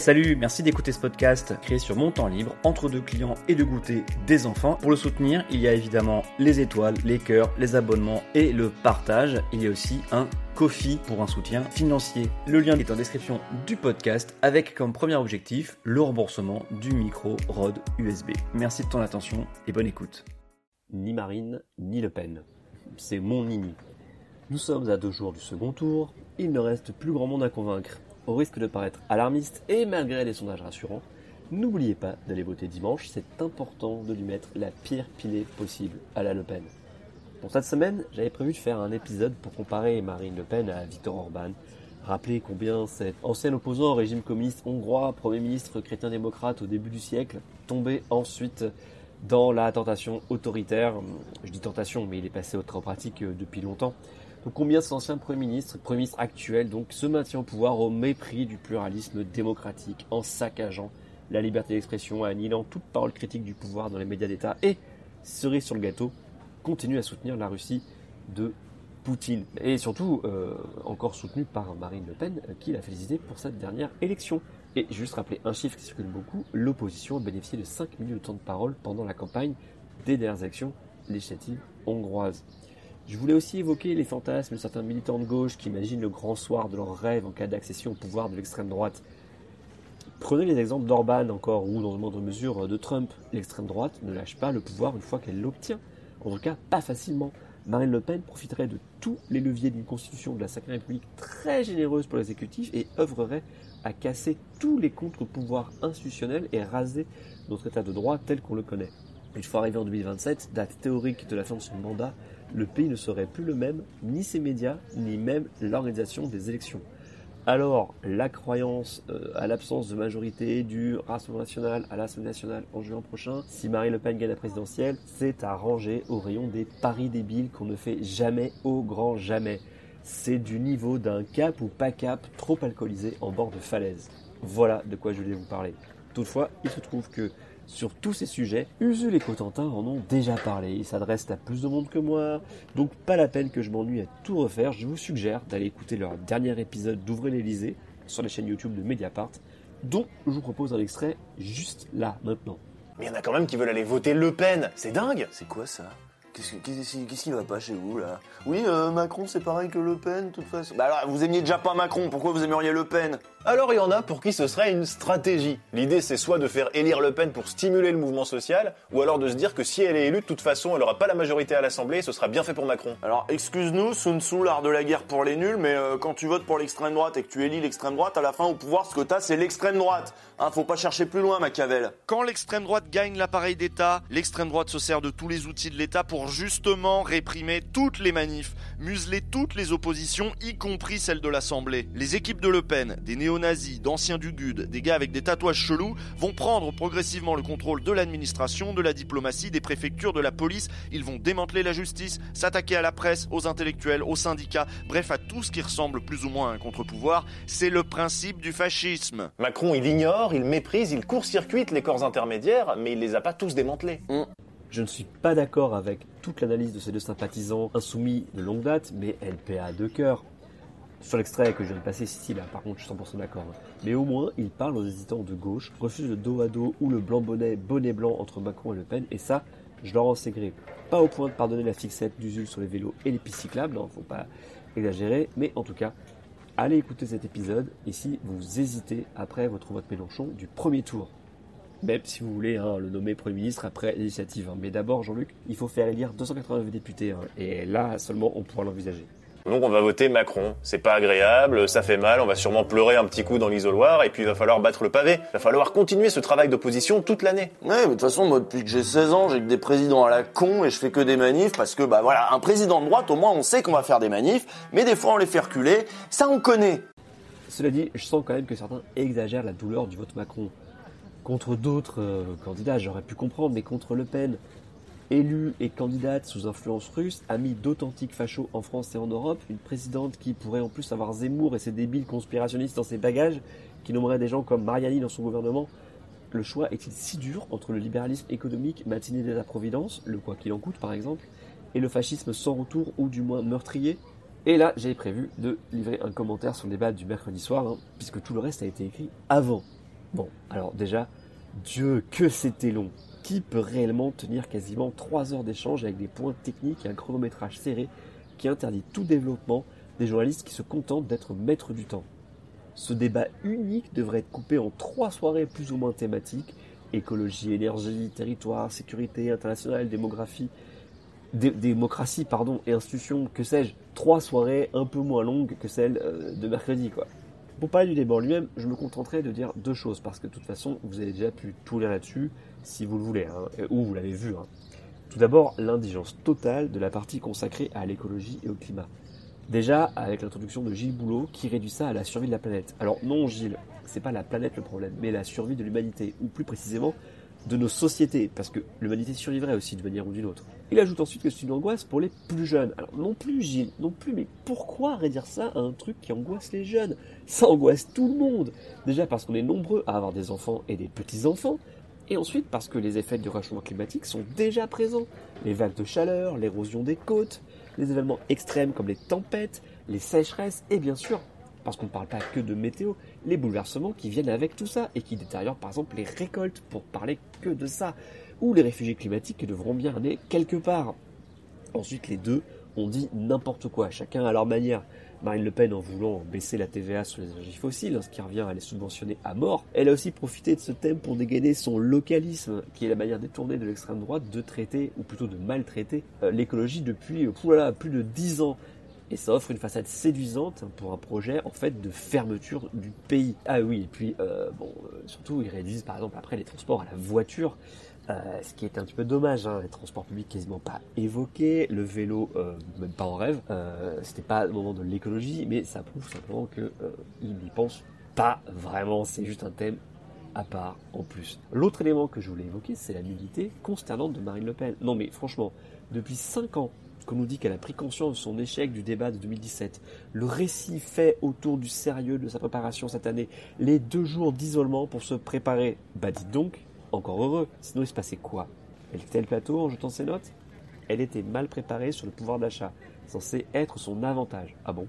Salut, merci d'écouter ce podcast créé sur mon temps libre, entre deux clients et de goûter des enfants. Pour le soutenir, il y a évidemment les étoiles, les cœurs, les abonnements et le partage. Il y a aussi un Kofi pour un soutien financier. Le lien est en description du podcast avec comme premier objectif le remboursement du micro ROD USB. Merci de ton attention et bonne écoute. Ni Marine, ni Le Pen. C'est mon nini. Nous sommes à deux jours du second tour, il ne reste plus grand monde à convaincre. Au risque de paraître alarmiste et malgré les sondages rassurants, n'oubliez pas d'aller voter dimanche, c'est important de lui mettre la pire pilée possible à la Le Pen. Pour cette semaine, j'avais prévu de faire un épisode pour comparer Marine Le Pen à Viktor Orban, rappeler combien cet ancien opposant au régime communiste hongrois, Premier ministre chrétien-démocrate au début du siècle, tombait ensuite dans la tentation autoritaire. Je dis tentation, mais il est passé aux pratique depuis longtemps. Donc combien cet ancien Premier ministre, Premier ministre actuel, donc, se maintient au pouvoir au mépris du pluralisme démocratique, en saccageant la liberté d'expression, annihilant toute parole critique du pouvoir dans les médias d'État et, cerise sur le gâteau, continue à soutenir la Russie de Poutine. Et surtout, euh, encore soutenu par Marine Le Pen, euh, qui l'a félicité pour cette dernière élection. Et juste rappeler un chiffre qui circule beaucoup, l'opposition a bénéficié de 5 minutes de temps de parole pendant la campagne des dernières élections législatives hongroises. Je voulais aussi évoquer les fantasmes de certains militants de gauche qui imaginent le grand soir de leur rêve en cas d'accession au pouvoir de l'extrême droite. Prenez les exemples d'Orban encore, ou dans une moindre mesure de Trump. L'extrême droite ne lâche pas le pouvoir une fois qu'elle l'obtient. En tout cas, pas facilement. Marine Le Pen profiterait de tous les leviers d'une constitution de la Ve République très généreuse pour l'exécutif et œuvrerait à casser tous les contre-pouvoirs institutionnels et raser notre état de droit tel qu'on le connaît. Une fois arrivé en 2027, date théorique de la fin de son mandat, le pays ne serait plus le même, ni ses médias, ni même l'organisation des élections. Alors, la croyance euh, à l'absence de majorité du Rassemblement national à l'Assemblée nationale en juin prochain, si Marie Le Pen gagne la présidentielle, c'est à ranger au rayon des paris débiles qu'on ne fait jamais au grand jamais. C'est du niveau d'un cap ou pas cap trop alcoolisé en bord de falaise. Voilà de quoi je voulais vous parler. Toutefois, il se trouve que sur tous ces sujets, Usul et Cotentin en ont déjà parlé. Ils s'adressent à plus de monde que moi, donc pas la peine que je m'ennuie à tout refaire. Je vous suggère d'aller écouter leur dernier épisode d'Ouvrez l'Elysée sur la chaîne YouTube de Mediapart, dont je vous propose un extrait juste là, maintenant. Mais il y en a quand même qui veulent aller voter Le Pen. C'est dingue. C'est quoi ça? Qu'est-ce qui va pas chez vous là? Oui, euh, Macron c'est pareil que Le Pen, de toute façon. Bah alors, vous aimiez déjà pas Macron, pourquoi vous aimeriez Le Pen? Alors il y en a pour qui ce serait une stratégie. L'idée c'est soit de faire élire Le Pen pour stimuler le mouvement social, ou alors de se dire que si elle est élue, de toute façon elle aura pas la majorité à l'Assemblée et ce sera bien fait pour Macron. Alors excuse-nous, Sun Tzu, l'art de la guerre pour les nuls, mais euh, quand tu votes pour l'extrême droite et que tu élis l'extrême droite, à la fin au pouvoir ce que t'as c'est l'extrême droite. Hein, faut pas chercher plus loin Machiavel. Quand l'extrême droite gagne l'appareil d'État, l'extrême droite se sert de tous les outils de l'État pour justement réprimer toutes les manifs, museler toutes les oppositions, y compris celles de l'Assemblée. Les équipes de Le Pen, des néo-nazis, d'anciens du GUD, des gars avec des tatouages chelous, vont prendre progressivement le contrôle de l'administration, de la diplomatie, des préfectures, de la police. Ils vont démanteler la justice, s'attaquer à la presse, aux intellectuels, aux syndicats, bref à tout ce qui ressemble plus ou moins à un contre-pouvoir. C'est le principe du fascisme. Macron, il ignore, il méprise, il court-circuite les corps intermédiaires, mais il les a pas tous démantelés. Mmh. Je ne suis pas d'accord avec toute l'analyse de ces deux sympathisants insoumis de longue date, mais LPA de cœur. Sur l'extrait que je viens de passer ici, là, par contre, je suis 100% d'accord. Mais au moins, ils parlent aux hésitants de gauche, refusent le dos à dos ou le blanc bonnet, bonnet blanc entre Macron et Le Pen, et ça, je leur en sais gré. Pas au point de pardonner la fixette d'Usul sur les vélos et les pistes cyclables, ne hein, faut pas exagérer, mais en tout cas, allez écouter cet épisode, et si vous hésitez après votre vote Mélenchon du premier tour, même si vous voulez hein, le nommer Premier ministre après l'initiative. Hein. Mais d'abord, Jean-Luc, il faut faire élire 289 députés. Hein. et là seulement, on pourra l'envisager. Donc on va voter Macron. C'est pas agréable, ça fait mal, on va sûrement pleurer un petit coup dans l'isoloir, et puis il va falloir battre le pavé. Il va falloir continuer ce travail d'opposition toute l'année. Ouais, mais de toute façon, moi depuis que j'ai 16 ans, j'ai que des présidents à la con et je fais que des manifs parce que bah voilà, un président de droite, au moins on sait qu'on va faire des manifs, mais des fois on les fait reculer. Ça on connaît. Cela dit, je sens quand même que certains exagèrent la douleur du vote Macron. Contre d'autres euh, candidats, j'aurais pu comprendre, mais contre Le Pen, élue et candidate sous influence russe, amie d'authentiques fachos en France et en Europe, une présidente qui pourrait en plus avoir Zemmour et ses débiles conspirationnistes dans ses bagages, qui nommerait des gens comme Mariani dans son gouvernement, le choix est-il si dur entre le libéralisme économique matiné de la Providence, le quoi qu'il en coûte par exemple, et le fascisme sans retour ou du moins meurtrier? Et là, j'ai prévu de livrer un commentaire sur le débat du mercredi soir, hein, puisque tout le reste a été écrit avant. Bon, alors déjà, Dieu, que c'était long. Qui peut réellement tenir quasiment 3 heures d'échange avec des points techniques et un chronométrage serré qui interdit tout développement des journalistes qui se contentent d'être maîtres du temps Ce débat unique devrait être coupé en trois soirées plus ou moins thématiques écologie, énergie, territoire, sécurité internationale, démographie, démocratie pardon, et institutions, que sais-je, trois soirées un peu moins longues que celles euh, de mercredi. quoi. Pour parler du débat en lui-même, je me contenterai de dire deux choses, parce que de toute façon, vous avez déjà pu tout lire là-dessus, si vous le voulez, hein, ou vous l'avez vu. Hein. Tout d'abord, l'indigence totale de la partie consacrée à l'écologie et au climat. Déjà, avec l'introduction de Gilles Boulot, qui réduit ça à la survie de la planète. Alors non, Gilles, c'est pas la planète le problème, mais la survie de l'humanité, ou plus précisément, de nos sociétés, parce que l'humanité survivrait aussi d'une manière ou d'une autre. Il ajoute ensuite que c'est une angoisse pour les plus jeunes. Alors non plus Gilles, non plus, mais pourquoi réduire ça à un truc qui angoisse les jeunes? Ça angoisse tout le monde. Déjà parce qu'on est nombreux à avoir des enfants et des petits-enfants, et ensuite parce que les effets du réchauffement climatique sont déjà présents. Les vagues de chaleur, l'érosion des côtes, les événements extrêmes comme les tempêtes, les sécheresses, et bien sûr parce qu'on ne parle pas que de météo, les bouleversements qui viennent avec tout ça et qui détériorent par exemple les récoltes pour parler que de ça, ou les réfugiés climatiques qui devront bien aller quelque part. Ensuite, les deux ont dit n'importe quoi, chacun à leur manière. Marine Le Pen, en voulant baisser la TVA sur les énergies fossiles, hein, ce qui revient à les subventionner à mort, elle a aussi profité de ce thème pour dégainer son localisme, qui est la manière détournée de l'extrême droite de traiter, ou plutôt de maltraiter, euh, l'écologie depuis euh, plus de dix ans et ça offre une façade séduisante pour un projet en fait de fermeture du pays. Ah oui, et puis euh, bon, euh, surtout ils réduisent par exemple après les transports à la voiture, euh, ce qui est un petit peu dommage. Hein, les transports publics quasiment pas évoqués, le vélo même pas en rêve. C'était pas le moment de l'écologie, mais ça prouve simplement que ils n'y pensent pas vraiment. C'est juste un thème à part en plus. L'autre élément que je voulais évoquer, c'est la nudité consternante de Marine Le Pen. Non mais franchement, depuis 5 ans, qu'on nous dit qu'elle a pris conscience de son échec du débat de 2017, le récit fait autour du sérieux de sa préparation cette année, les deux jours d'isolement pour se préparer, bah dites donc, encore heureux, sinon il se passait quoi? Elle quittait le plateau en jetant ses notes? Elle était mal préparée sur le pouvoir d'achat, censé être son avantage. Ah bon?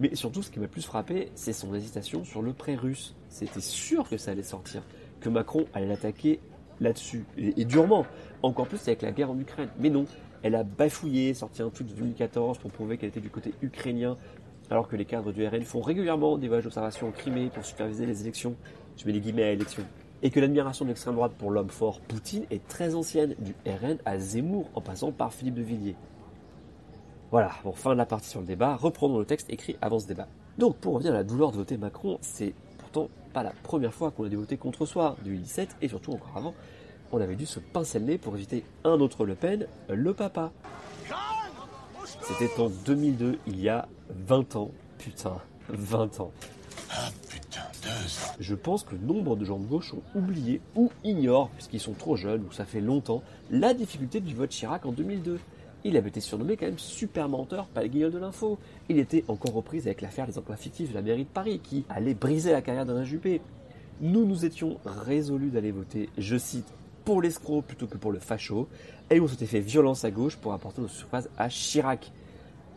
Mais surtout, ce qui m'a plus frappé, c'est son hésitation sur le prêt russe. C'était sûr que ça allait sortir, que Macron allait l'attaquer là-dessus, et, et durement, encore plus avec la guerre en Ukraine. Mais non, elle a bafouillé, sorti un tweet de 2014 pour prouver qu'elle était du côté ukrainien, alors que les cadres du RN font régulièrement des voyages d'observation en Crimée pour superviser les élections. Je mets les guillemets à élections. Et que l'admiration de l'extrême droite pour l'homme fort Poutine est très ancienne, du RN à Zemmour en passant par Philippe de Villiers. Voilà, bon, fin de la partie sur le débat, reprenons le texte écrit avant ce débat. Donc, pour revenir à la douleur de voter Macron, c'est pourtant pas la première fois qu'on a dû voter contre soi, 2017 et surtout encore avant, on avait dû se pincer le nez pour éviter un autre Le Pen, le papa. C'était en 2002, il y a 20 ans. Putain, 20 ans. Ah putain, deux ans. Je pense que nombre de gens de gauche ont oublié ou ignorent, puisqu'ils sont trop jeunes ou ça fait longtemps, la difficulté du vote Chirac en 2002. Il avait été surnommé quand même super menteur pas le guignol de l'info. Il était encore repris avec l'affaire des emplois fictifs de la mairie de Paris qui allait briser la carrière d'Alain Juppé. Nous nous étions résolus d'aller voter, je cite, pour l'escroc plutôt que pour le facho, et on s'était fait violence à gauche pour apporter nos surfaces à Chirac.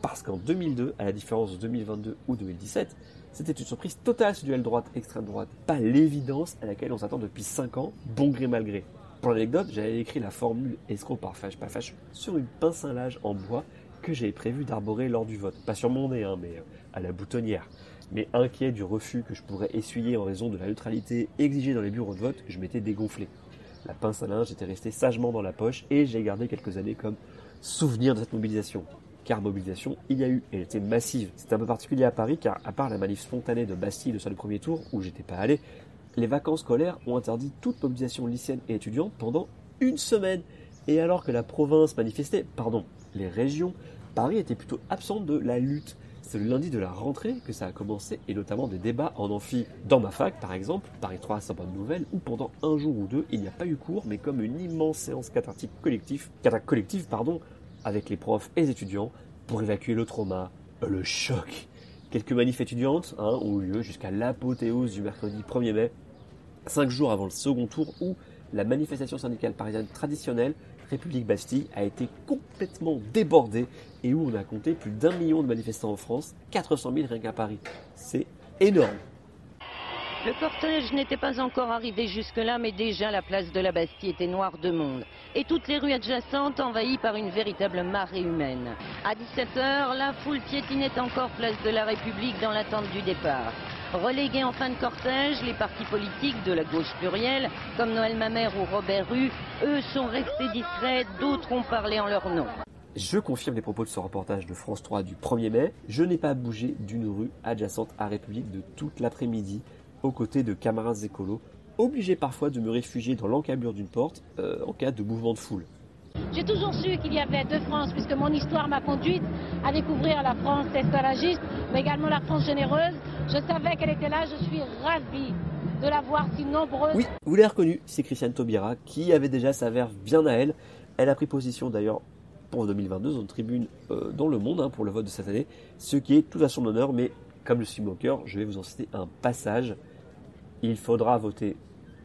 Parce qu'en 2002, à la différence de 2022 ou 2017, c'était une surprise totale ce duel droite-extrême droite. Pas l'évidence à laquelle on s'attend depuis 5 ans, bon gré mal gré. Pour l'anecdote, j'avais écrit la formule escroc par fâche pas sur une pince à linge en bois que j'avais prévu d'arborer lors du vote. Pas sur mon nez, hein, mais euh, à la boutonnière. Mais inquiet du refus que je pourrais essuyer en raison de la neutralité exigée dans les bureaux de vote, je m'étais dégonflé. La pince à linge était restée sagement dans la poche et j'ai gardé quelques années comme souvenir de cette mobilisation. Car mobilisation, il y a eu, elle était massive. C'était un peu particulier à Paris car, à part la manif spontanée de Bastille de sur le premier tour, où j'étais pas allé, les vacances scolaires ont interdit toute mobilisation lycéenne et étudiante pendant une semaine. Et alors que la province manifestait, pardon, les régions, Paris était plutôt absente de la lutte. C'est le lundi de la rentrée que ça a commencé, et notamment des débats en amphi. Dans ma fac, par exemple, Paris 3 à bonne nouvelle, où pendant un jour ou deux, il n'y a pas eu cours, mais comme une immense séance cathartique collective, collective, pardon, avec les profs et les étudiants, pour évacuer le trauma, le choc. Quelques manifs étudiantes hein, ont eu lieu jusqu'à l'apothéose du mercredi 1er mai, cinq jours avant le second tour, où la manifestation syndicale parisienne traditionnelle République Bastille a été complètement débordée et où on a compté plus d'un million de manifestants en France, 400 000 rien qu'à Paris. C'est énorme. Le cortège n'était pas encore arrivé jusque-là, mais déjà la place de la Bastille était noire de monde. Et toutes les rues adjacentes envahies par une véritable marée humaine. À 17h, la foule piétinait encore place de la République dans l'attente du départ. Relégués en fin de cortège, les partis politiques de la gauche plurielle, comme Noël Mamère ou Robert Rue, eux sont restés discrets, d'autres ont parlé en leur nom. Je confirme les propos de ce reportage de France 3 du 1er mai. Je n'ai pas bougé d'une rue adjacente à République de toute l'après-midi aux côtés de camarades écolos, obligés parfois de me réfugier dans l'encabure d'une porte euh, en cas de mouvement de foule. J'ai toujours su qu'il y avait deux France, puisque mon histoire m'a conduite à découvrir la France esclavagiste, mais également la France généreuse. Je savais qu'elle était là, je suis ravie de la voir si nombreuse. Oui, vous l'avez reconnu, c'est Christiane Taubira, qui avait déjà sa verve bien à elle. Elle a pris position d'ailleurs pour 2022 dans une tribune euh, dans le monde hein, pour le vote de cette année, ce qui est tout à son honneur, mais comme je suis moqueur, je vais vous en citer un passage. Il faudra voter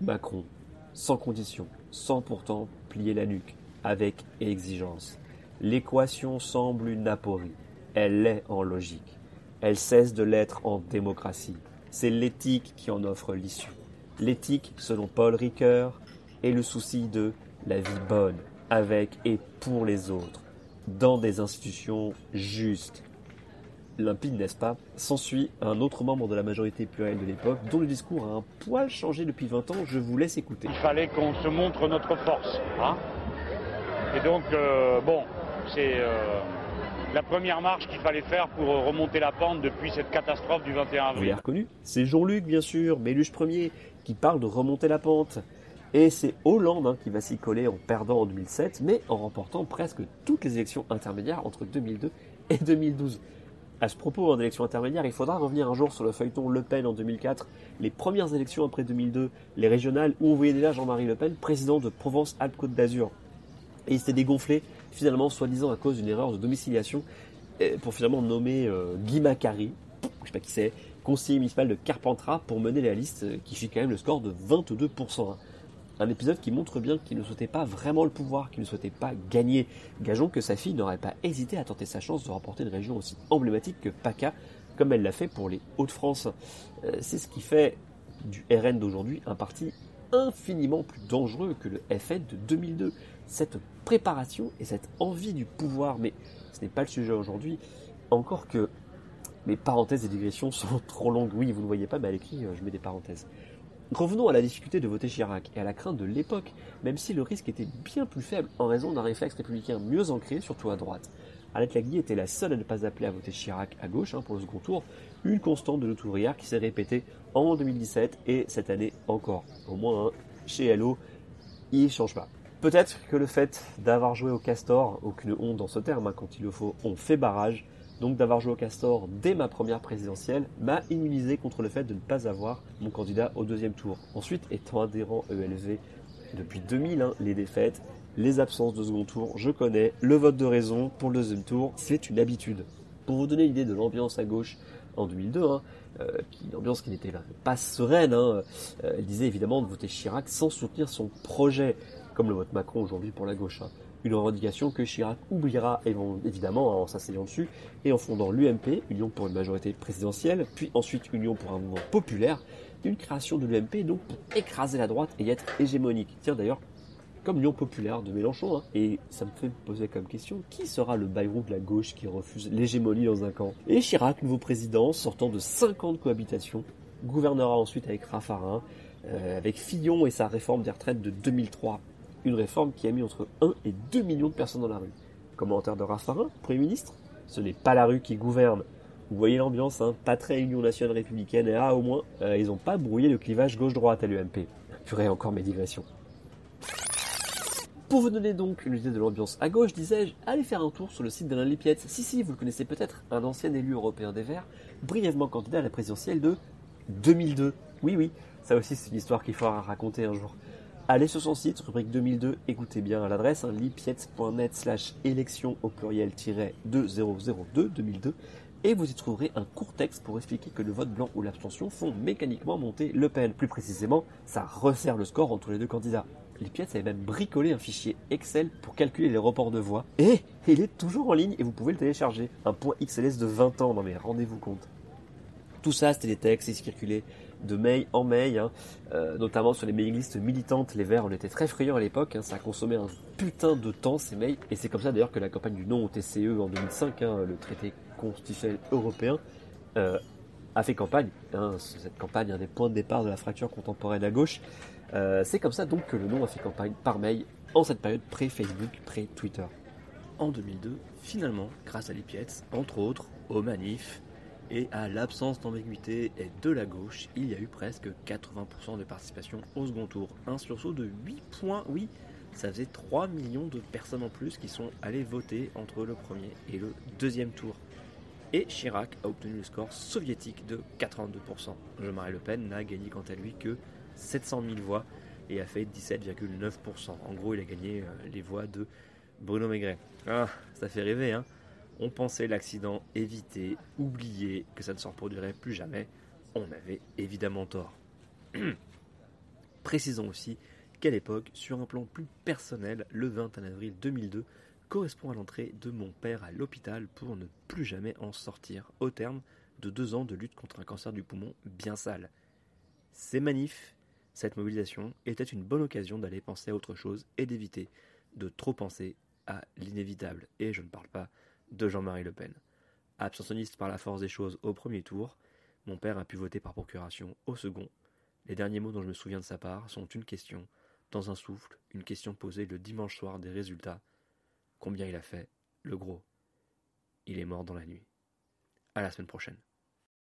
Macron sans condition, sans pourtant plier la nuque, avec exigence. L'équation semble une aporie. Elle l'est en logique. Elle cesse de l'être en démocratie. C'est l'éthique qui en offre l'issue. L'éthique, selon Paul Ricoeur, est le souci de la vie bonne, avec et pour les autres, dans des institutions justes. Limpide, n'est-ce pas S'ensuit un autre membre de la majorité plurielle de l'époque, dont le discours a un poil changé depuis 20 ans, je vous laisse écouter. Il fallait qu'on se montre notre force. Hein? Et donc, euh, bon, c'est euh, la première marche qu'il fallait faire pour remonter la pente depuis cette catastrophe du 21 Vous l'avez avril. reconnu C'est Jean-Luc, bien sûr, Méluche Ier, qui parle de remonter la pente. Et c'est Hollande hein, qui va s'y coller en perdant en 2007, mais en remportant presque toutes les élections intermédiaires entre 2002 et 2012. À ce propos, en élections intermédiaires, il faudra revenir un jour sur le feuilleton Le Pen en 2004, les premières élections après 2002, les régionales, où on voyait déjà Jean-Marie Le Pen, président de Provence-Alpes-Côte d'Azur. Et il s'était dégonflé, finalement, soi-disant à cause d'une erreur de domiciliation, euh, pour finalement nommer euh, Guy Macari, je sais pas qui c'est, conseiller municipal de Carpentras, pour mener la liste, euh, qui fit quand même le score de 22%. hein. Un épisode qui montre bien qu'il ne souhaitait pas vraiment le pouvoir, qu'il ne souhaitait pas gagner. Gageons que sa fille n'aurait pas hésité à tenter sa chance de remporter une région aussi emblématique que PACA, comme elle l'a fait pour les Hauts-de-France. C'est ce qui fait du RN d'aujourd'hui un parti infiniment plus dangereux que le FN de 2002. Cette préparation et cette envie du pouvoir, mais ce n'est pas le sujet aujourd'hui. Encore que mes parenthèses et digressions sont trop longues. Oui, vous ne voyez pas, mais à l'écrit, euh, je mets des parenthèses. Revenons à la difficulté de voter Chirac et à la crainte de l'époque, même si le risque était bien plus faible en raison d'un réflexe républicain mieux ancré, surtout à droite. Arlette Laguille était la seule à ne pas appeler à voter Chirac à gauche hein, pour le second tour, une constante de notre qui s'est répétée en 2017 et cette année encore. Au moins, hein, chez LO, il ne change pas. Peut-être que le fait d'avoir joué au Castor, aucune honte dans ce terme hein, quand il le faut, on fait barrage, donc d'avoir joué au Castor dès ma première présidentielle, m'a immunisé contre le fait de ne pas avoir mon candidat au deuxième tour. Ensuite, étant adhérent ELV depuis 2000, hein, les défaites, les absences de second tour, je connais, le vote de raison pour le deuxième tour, c'est une habitude. Pour vous donner l'idée de l'ambiance à gauche en 2002, hein, euh, une ambiance qui n'était pas sereine, hein, euh, elle disait évidemment de voter Chirac sans soutenir son projet, comme le vote Macron aujourd'hui pour la gauche. hein. Une revendication que Chirac oubliera évi- évidemment en s'asseyant dessus et en fondant l'UMP, Union pour une majorité présidentielle, puis ensuite Union pour un mouvement populaire, une création de l'UMP donc pour écraser la droite et y être hégémonique. Tiens d'ailleurs, comme Union populaire de Mélenchon, hein. et ça me fait me poser comme question, qui sera le Bayrou de la gauche qui refuse l'hégémonie dans un camp? Et Chirac, nouveau président, sortant de 50 cohabitations, gouvernera ensuite avec Raffarin, euh, avec Fillon et sa réforme des retraites de 2003. Une réforme qui a mis entre 1 et 2 millions de personnes dans la rue. Commentaire de Raffarin, Premier ministre Ce n'est pas la rue qui gouverne. Vous voyez l'ambiance, hein pas très Union nationale républicaine, et ah, au moins, euh, ils n'ont pas brouillé le clivage gauche-droite à l'UMP. Purée, encore mes digressions. Pour vous donner donc une idée de l'ambiance à gauche, disais-je, allez faire un tour sur le site d'Alain Lipietz. Si, si, vous le connaissez peut-être, un ancien élu européen des Verts, brièvement candidat à la présidentielle de 2002. Oui, oui, ça aussi c'est une histoire qu'il faudra raconter un jour. Allez sur son site, rubrique 2002, écoutez bien l'adresse, hein, lipietz.net slash élection au pluriel 2002 2002, et vous y trouverez un court texte pour expliquer que le vote blanc ou l'abstention font mécaniquement monter Le Pen. Plus précisément, ça resserre le score entre les deux candidats. Lipietz avait même bricolé un fichier Excel pour calculer les reports de voix. Et il est toujours en ligne et vous pouvez le télécharger. Un point XLS de 20 ans, non mais rendez-vous compte. Tout ça, c'était des textes, ils circulaient de mail en mail, hein. euh, notamment sur les mailing lists militantes. Les Verts, on était très friands à l'époque. Hein. ça a consommé un putain de temps ces mails. Et c'est comme ça d'ailleurs que la campagne du non au TCE en 2005, hein, le traité constitutionnel européen, euh, a fait campagne. cette campagne est un des points de départ de la fracture contemporaine à gauche. Euh, c'est comme ça donc que le non a fait campagne par mail en cette période pré-Facebook, pré-Twitter. En 2002, finalement, grâce à l'IPIETS, entre autres, aux manifs, et à l'absence d'ambiguïté et de la gauche, il y a eu presque 80% de participation au second tour. Un sursaut de 8 points, oui, ça faisait 3 millions de personnes en plus qui sont allées voter entre le premier et le deuxième tour. Et Chirac a obtenu le score soviétique de 82%. Jean-Marie Le Pen n'a gagné quant à lui que 700 000 voix et a fait 17,9%. En gros, il a gagné euh, les voix de Bruno Maigret. Ah, ça fait rêver, hein on pensait l'accident évité, oublié, que ça ne se reproduirait plus jamais. On avait évidemment tort. Précisons aussi qu'à l'époque, sur un plan plus personnel, le 21 avril 2002 correspond à l'entrée de mon père à l'hôpital pour ne plus jamais en sortir, au terme de deux ans de lutte contre un cancer du poumon bien sale. Ces manifs, cette mobilisation, était une bonne occasion d'aller penser à autre chose et d'éviter de trop penser à l'inévitable. Et je ne parle pas de Jean-Marie Le Pen. Abstentionniste par la force des choses au premier tour, mon père a pu voter par procuration au second. Les derniers mots dont je me souviens de sa part sont une question, dans un souffle, une question posée le dimanche soir des résultats. Combien il a fait? Le gros. Il est mort dans la nuit. À la semaine prochaine.